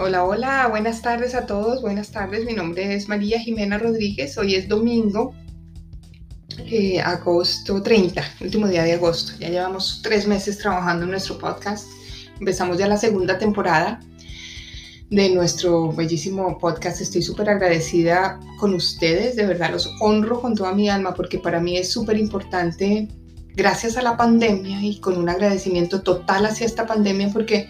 Hola, hola, buenas tardes a todos, buenas tardes. Mi nombre es María Jimena Rodríguez. Hoy es domingo, eh, agosto 30, último día de agosto. Ya llevamos tres meses trabajando en nuestro podcast. Empezamos ya la segunda temporada de nuestro bellísimo podcast. Estoy súper agradecida con ustedes, de verdad los honro con toda mi alma porque para mí es súper importante, gracias a la pandemia y con un agradecimiento total hacia esta pandemia porque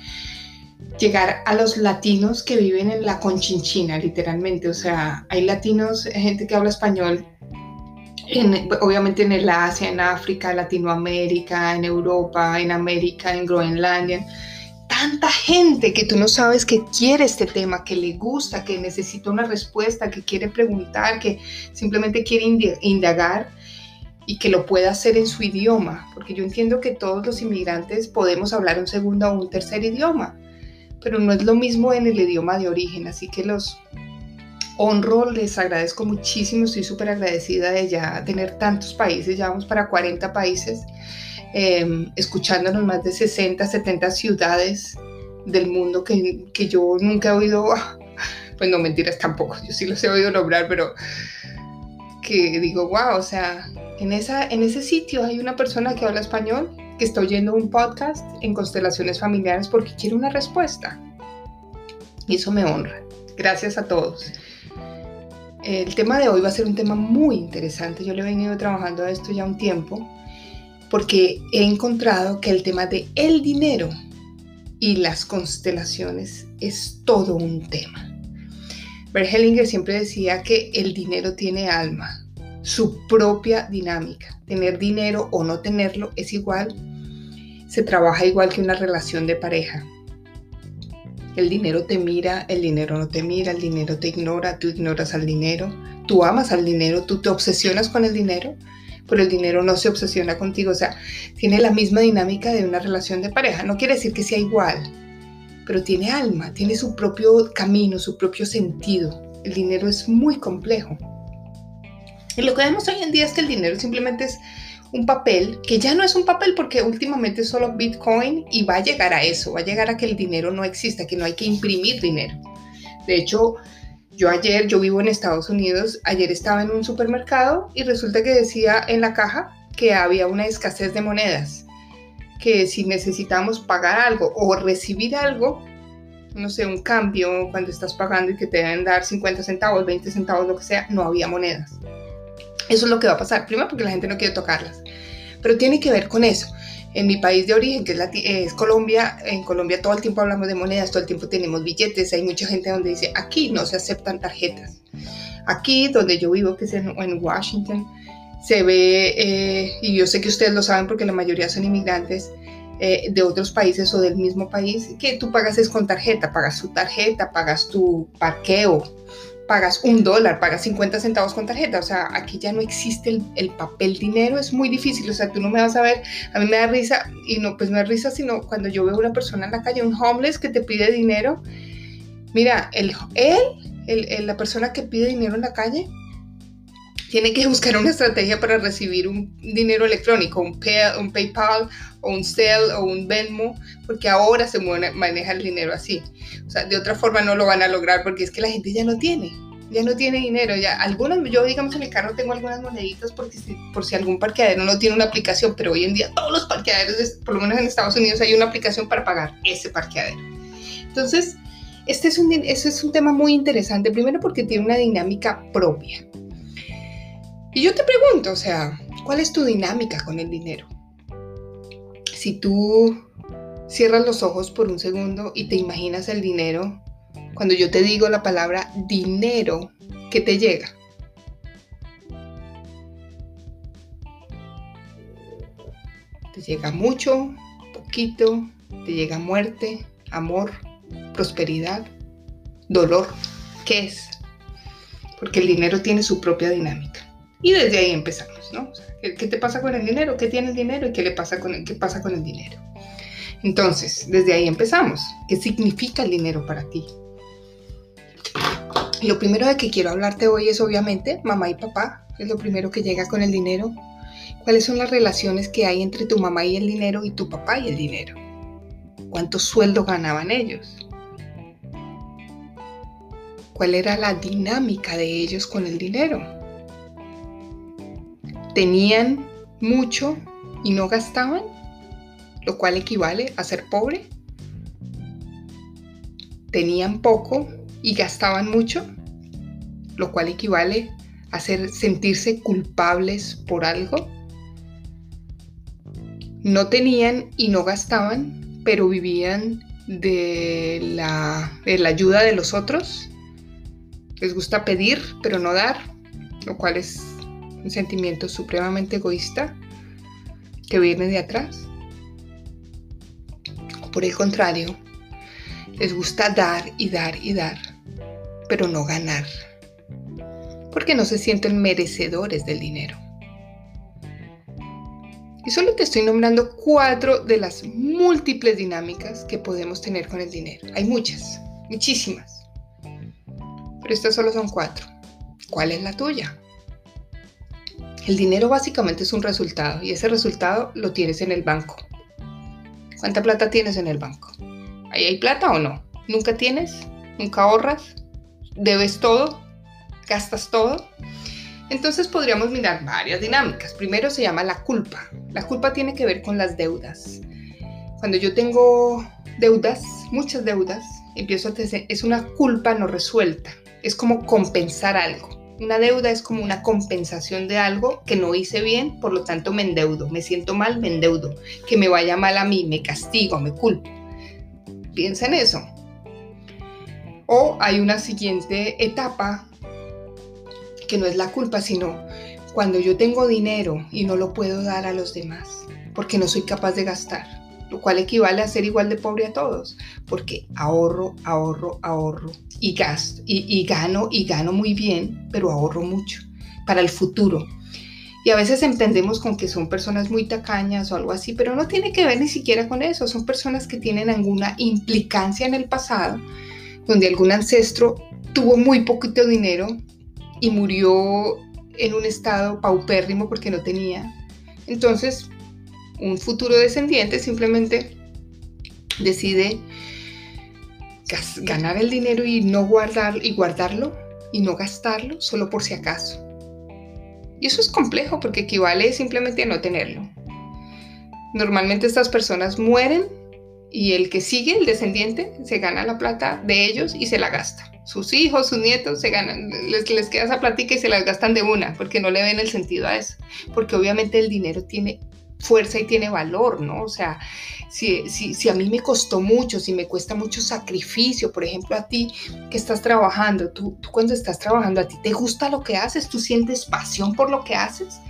llegar a los latinos que viven en la conchinchina, literalmente. O sea, hay latinos, gente que habla español, obviamente en el Asia, en África, Latinoamérica, en Europa, en América, en Groenlandia. Tanta gente que tú no sabes que quiere este tema, que le gusta, que necesita una respuesta, que quiere preguntar, que simplemente quiere indagar y que lo pueda hacer en su idioma, porque yo entiendo que todos los inmigrantes podemos hablar un segundo o un tercer idioma, pero no es lo mismo en el idioma de origen, así que los honro, les agradezco muchísimo, estoy súper agradecida de ya tener tantos países, ya vamos para 40 países, eh, escuchándonos más de 60, 70 ciudades del mundo que, que yo nunca he oído, pues no mentiras tampoco, yo sí los he oído nombrar, pero que digo, wow, o sea, en, esa, en ese sitio hay una persona que habla español que está oyendo un podcast en constelaciones familiares porque quiere una respuesta. Y eso me honra. Gracias a todos. El tema de hoy va a ser un tema muy interesante. Yo le he venido trabajando a esto ya un tiempo porque he encontrado que el tema de el dinero y las constelaciones es todo un tema. Bert Hellinger siempre decía que el dinero tiene alma, su propia dinámica. Tener dinero o no tenerlo es igual, se trabaja igual que una relación de pareja. El dinero te mira, el dinero no te mira, el dinero te ignora, tú ignoras al dinero, tú amas al dinero, tú te obsesionas con el dinero, pero el dinero no se obsesiona contigo. O sea, tiene la misma dinámica de una relación de pareja. No quiere decir que sea igual, pero tiene alma, tiene su propio camino, su propio sentido. El dinero es muy complejo. Y lo que vemos hoy en día es que el dinero simplemente es un papel, que ya no es un papel porque últimamente es solo Bitcoin y va a llegar a eso, va a llegar a que el dinero no exista, que no hay que imprimir dinero. De hecho, yo ayer, yo vivo en Estados Unidos, ayer estaba en un supermercado y resulta que decía en la caja que había una escasez de monedas, que si necesitamos pagar algo o recibir algo, no sé, un cambio cuando estás pagando y que te deben dar 50 centavos, 20 centavos, lo que sea, no había monedas. Eso es lo que va a pasar. Primero porque la gente no quiere tocarlas. Pero tiene que ver con eso. En mi país de origen, que es, Colombia, en Colombia todo el tiempo hablamos de monedas, todo el tiempo tenemos billetes. Hay mucha gente donde dice, aquí no se aceptan tarjetas. Aquí donde yo vivo, que es en, Washington, se ve, eh, y yo sé que ustedes lo saben porque la mayoría son inmigrantes, eh, de otros países o del mismo país, que tú pagas es con tarjeta, pagas tu tarjeta, pagas tu parqueo, pagas un dólar, pagas 50 centavos con tarjeta. O sea, aquí ya no existe el, papel dinero, es muy difícil. O sea, tú no me vas a ver, a mí me da risa, y no, pues no es risa, sino cuando yo veo una persona en la calle, un homeless que te pide dinero. Mira, el, él, la persona que pide dinero en la calle, tiene que buscar una estrategia para recibir un dinero electrónico, un, un PayPal o un Cell o un Venmo, porque ahora se maneja el dinero así. O sea, de otra forma no lo van a lograr porque es que la gente ya no tiene, ya no tiene dinero. Ya algunos, yo digamos en el carro tengo algunas moneditas porque por si algún parqueadero no tiene una aplicación, pero hoy en día todos los parqueaderos, por lo menos en Estados Unidos, hay una aplicación para pagar ese parqueadero. Entonces, este es un, este es un tema muy interesante, primero porque tiene una dinámica propia. Y yo te pregunto, o sea, ¿cuál es tu dinámica con el dinero? Si tú cierras los ojos por un segundo y te imaginas el dinero, cuando yo te digo la palabra dinero, ¿qué te llega? Te llega mucho, poquito, te llega muerte, amor, prosperidad, dolor. ¿Qué es? Porque el dinero tiene su propia dinámica. Y desde ahí empezamos, ¿no? ¿qué, te pasa con el dinero? ¿Qué tiene el dinero? ¿Y qué le pasa con el, qué pasa con el dinero? Entonces, desde ahí empezamos. ¿Qué significa el dinero para ti? Lo primero de que quiero hablarte hoy es obviamente mamá y papá. Es lo primero que llega con el dinero. ¿Cuáles son las relaciones que hay entre tu mamá y el dinero y tu papá y el dinero? ¿Cuánto sueldo ganaban ellos? cuál era la dinámica de ellos con el dinero. ¿Tenían mucho y no gastaban? Lo cual equivale a ser pobre. ¿Tenían poco y gastaban mucho? Lo cual equivale a sentirse culpables por algo. No tenían y no gastaban, pero vivían de la, de la ayuda de los otros. Les gusta pedir, pero no dar, lo cual es un sentimiento supremamente egoísta que viene de atrás. Por el contrario, les gusta dar y dar y dar, pero no ganar, porque no se sienten merecedores del dinero. Y solo te estoy nombrando cuatro de las múltiples dinámicas que podemos tener con el dinero. Hay muchas, muchísimas pero estas solo son cuatro. ¿Cuál es la tuya? El dinero básicamente es un resultado y ese resultado lo tienes en el banco. ¿Cuánta plata tienes en el banco? ¿Ahí hay plata o no? ¿Nunca tienes? ¿Nunca ahorras? ¿Debes todo? ¿Gastas todo? Entonces podríamos mirar varias dinámicas. Primero se llama la culpa. La culpa tiene que ver con las deudas. Cuando yo tengo deudas, muchas deudas, empiezo a tener, es una culpa no resuelta es como compensar algo. Una deuda es como una compensación de algo que no hice bien, por lo tanto me endeudo, me siento mal, me endeudo, que me vaya mal a mí, me castigo, me culpo. Piensa en eso. O hay una siguiente etapa que no es la culpa, sino cuando yo tengo dinero y no lo puedo dar a los demás, porque no soy capaz de gastar lo cual equivale a ser igual de pobre a todos, porque ahorro, ahorro, ahorro y gasto, y, gano, y gano muy bien, pero ahorro mucho para el futuro. Y a veces entendemos con que son personas muy tacañas o algo así, pero no tiene que ver ni siquiera con eso. Son personas que tienen alguna implicancia en el pasado, donde algún ancestro tuvo muy poquito dinero y murió en un estado paupérrimo porque no tenía. Entonces, un futuro descendiente simplemente decide ganar el dinero y no guardar y guardarlo y no gastarlo solo por si acaso. Y eso es complejo porque equivale simplemente a no tenerlo. Normalmente estas personas mueren y el que sigue, el descendiente, se gana la plata de ellos y se la gasta. Sus hijos, sus nietos, se ganan, les, les queda esa platica y se las gastan de una, porque no le ven el sentido a eso. Porque obviamente el dinero tiene fuerza y tiene valor, ¿no? O sea, si, si, a mí me costó mucho, si me cuesta mucho sacrificio, por ejemplo, a ti que estás trabajando, tú, tú cuando estás trabajando, ¿a ti te gusta lo que haces? ¿Tú sientes pasión por lo que haces?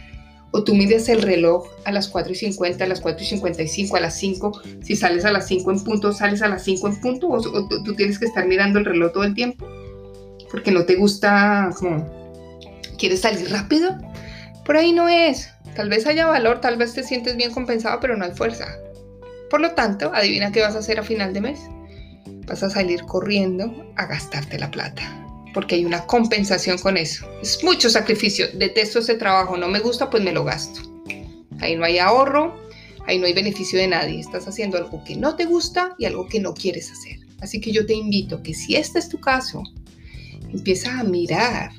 o tú mides el reloj a las 4 y 50, a las 4 y 55, a las 5, si sales a las 5 en punto, sales a las 5 en punto, o, tú tienes que estar mirando el reloj todo el tiempo, porque no te gusta, ¿quieres salir rápido? Por ahí no es. Tal vez haya valor, tal vez te sientes bien compensado, pero no hay fuerza. Por lo tanto, adivina qué vas a hacer a final de mes. Vas a salir corriendo a gastarte la plata, porque hay una compensación con eso. Es mucho sacrificio, detesto ese trabajo, no me gusta, pues me lo gasto. Ahí no hay ahorro, ahí no hay beneficio de nadie. Estás haciendo algo que no te gusta y algo que no quieres hacer. Así que yo te invito que si este es tu caso, empieza a mirar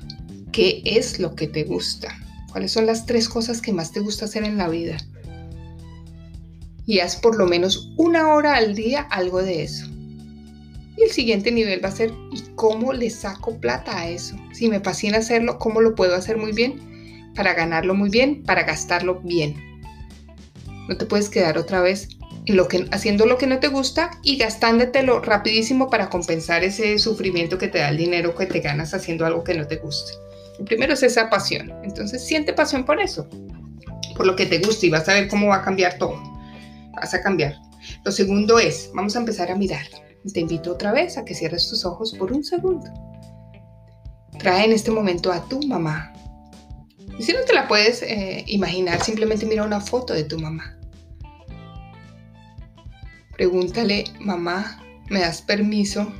qué es lo que te gusta ¿Cuáles son las tres cosas que más te gusta hacer en la vida? Y haz por lo menos una hora al día algo de eso. Y el siguiente nivel va a ser, ¿y cómo le saco plata a eso? Si me fascina hacerlo, ¿cómo lo puedo hacer muy bien? Para ganarlo muy bien, para gastarlo bien. No te puedes quedar otra vez haciendo lo que no te gusta y gastándotelo rapidísimo para compensar ese sufrimiento que te da el dinero que te ganas haciendo algo que no te guste primero es esa pasión. Entonces siente pasión por eso, por lo que te gusta y vas a ver cómo va a cambiar todo. Vas a cambiar. Lo segundo es, vamos a empezar a mirar. Te invito otra vez a que cierres tus ojos por un segundo. Trae en este momento a tu mamá. Y si no te la puedes eh, imaginar, simplemente mira una foto de tu mamá. Pregúntale, mamá, ¿me das permiso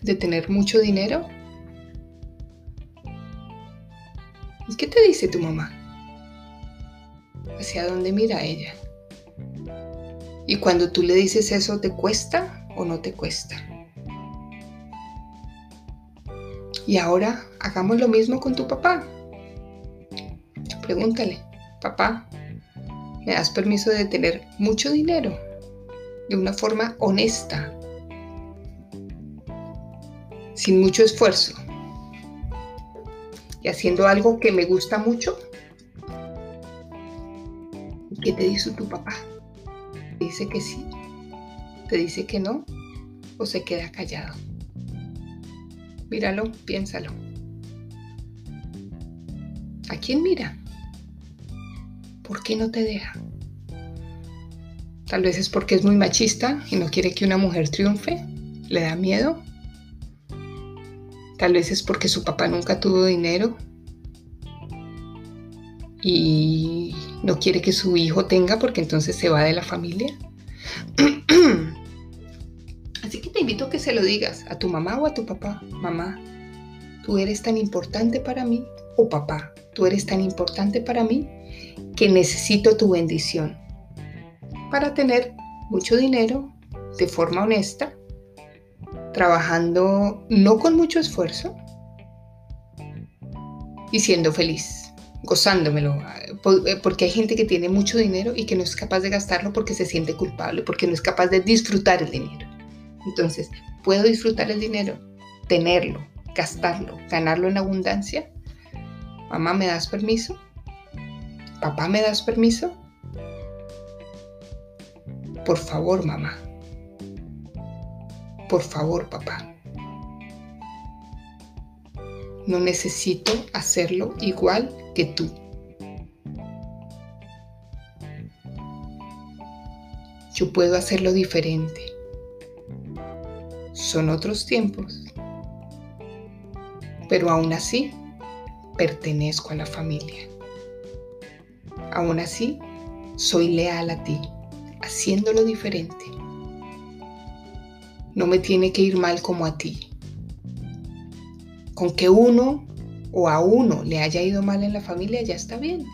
de tener mucho dinero? ¿Y qué te dice tu mamá? ¿Hacia dónde mira ella? Y cuando tú le dices eso, ¿te cuesta o no te cuesta? Y ahora hagamos lo mismo con tu papá. Pregúntale, papá, ¿me das permiso de tener mucho dinero? De una forma honesta, sin mucho esfuerzo haciendo algo que me gusta mucho. ¿Qué te dice tu papá? ¿Te dice que sí? ¿Te dice que no? ¿O se queda callado? Míralo, piénsalo. ¿A quién mira? ¿Por qué no te deja? Tal vez es porque es muy machista y no quiere que una mujer triunfe. ¿Le da miedo? Tal vez es porque su papá nunca tuvo dinero y no quiere que su hijo tenga porque entonces se va de la familia. Así que te invito a que se lo digas a tu mamá o a tu papá. Mamá, tú eres tan importante para mí. O papá, tú eres tan importante para mí que necesito tu bendición para tener mucho dinero de forma honesta trabajando no con mucho esfuerzo y siendo feliz, gozándomelo, eh, porque hay gente que tiene mucho dinero y que no es capaz de gastarlo porque se siente culpable, porque no es capaz de disfrutar el dinero. Entonces, ¿puedo disfrutar el dinero? Tenerlo, gastarlo, ganarlo en abundancia. Mamá, ¿me das permiso? Papá, ¿me das permiso? Por favor, mamá. Por favor, papá. No necesito hacerlo igual que tú. Yo puedo hacerlo diferente. Son otros tiempos. Pero aún así, pertenezco a la familia. Aún así, soy leal a ti, haciéndolo diferente no me tiene que ir mal como a ti. Con que uno o a uno le haya ido mal en la familia ya está bien.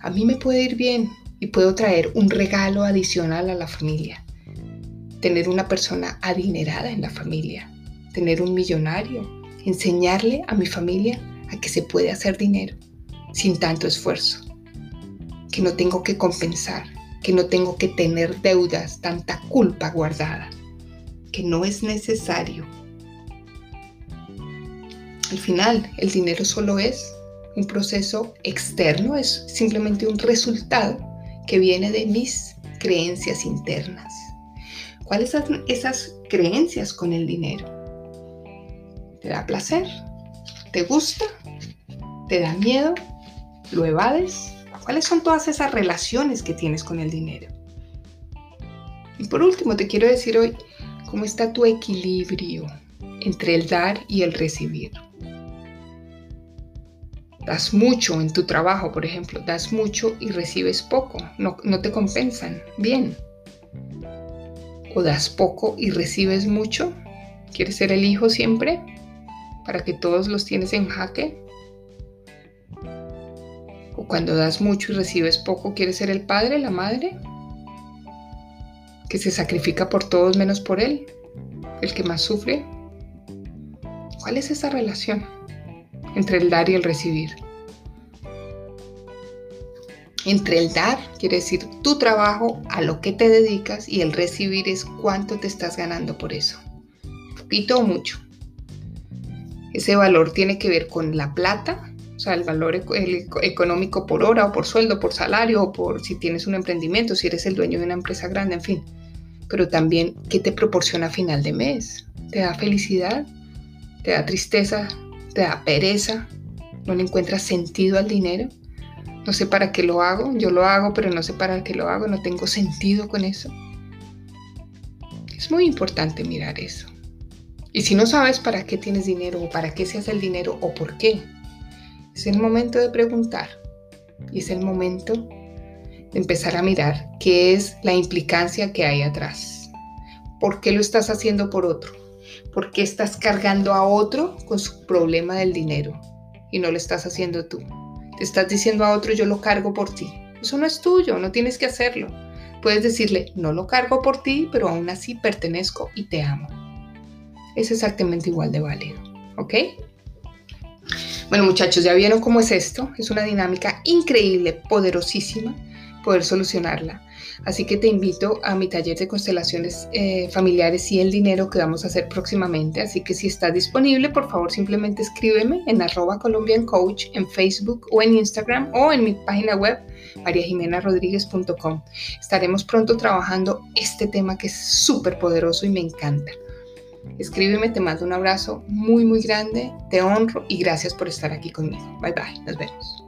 A mí me puede ir bien y puedo traer un regalo adicional a la familia. Tener una persona adinerada en la familia, tener un millonario, enseñarle a mi familia a que se puede hacer dinero sin tanto esfuerzo, que no tengo que compensar, que no tengo que tener deudas, tanta culpa guardada que no es necesario. Al final, el dinero solo es un proceso externo, es simplemente un resultado que viene de mis creencias internas. ¿Cuáles son esas creencias con el dinero? ¿Te da placer? ¿Te gusta? ¿Te da miedo? ¿Lo evades? ¿Cuáles son todas esas relaciones que tienes con el dinero? Y por último, te quiero decir hoy ¿Cómo está tu equilibrio entre el dar y el recibir? Das mucho en tu trabajo, por ejemplo, das mucho y recibes poco, no, te compensan bien. O das poco y recibes mucho, ¿quieres ser el hijo siempre? Para que todos los tienes en jaque. O cuando das mucho y recibes poco, ¿quieres ser el padre, la madre? Que se sacrifica por todos menos por él, el que más sufre. ¿Cuál es esa relación entre el dar y el recibir? Entre el dar quiere decir tu trabajo, a lo que te dedicas, y el recibir es cuánto te estás ganando por eso. Poquito o mucho. Ese valor tiene que ver con la plata, o sea, el valor económico por hora o por sueldo, por salario o por si tienes un emprendimiento, si eres el dueño de una empresa grande, en fin pero también qué te proporciona a final de mes. ¿Te da felicidad? ¿Te da tristeza? ¿Te da pereza? ¿No le encuentras sentido al dinero? No sé para qué lo hago, yo lo hago, pero no sé para qué lo hago, no tengo sentido con eso. Es muy importante mirar eso. Y si no sabes para qué tienes dinero o para qué se hace el dinero o por qué, es el momento de preguntar y es el momento empezar a mirar qué es la implicancia que hay atrás. ¿Por qué lo estás haciendo por otro? ¿Por qué estás cargando a otro con su problema del dinero y no lo estás haciendo tú? Te estás diciendo a otro yo lo cargo por ti. Eso no es tuyo, no tienes que hacerlo. Puedes decirle no lo cargo por ti, pero aún así pertenezco y te amo. Es exactamente igual de válido. ¿ok? Bueno muchachos, ya vieron cómo es esto. Es una dinámica increíble, poderosísima, poder solucionarla. Así que te invito a mi taller de constelaciones eh, familiares y el dinero que vamos a hacer próximamente. Así que si estás disponible, por favor simplemente escríbeme en arroba Colombian Coach en Facebook o en Instagram o en mi página web mariajimenarodríguez.com. Estaremos pronto trabajando este tema que es súper poderoso y me encanta. Escríbeme, te mando un abrazo muy muy grande, te honro y gracias por estar aquí conmigo. Bye bye, nos vemos.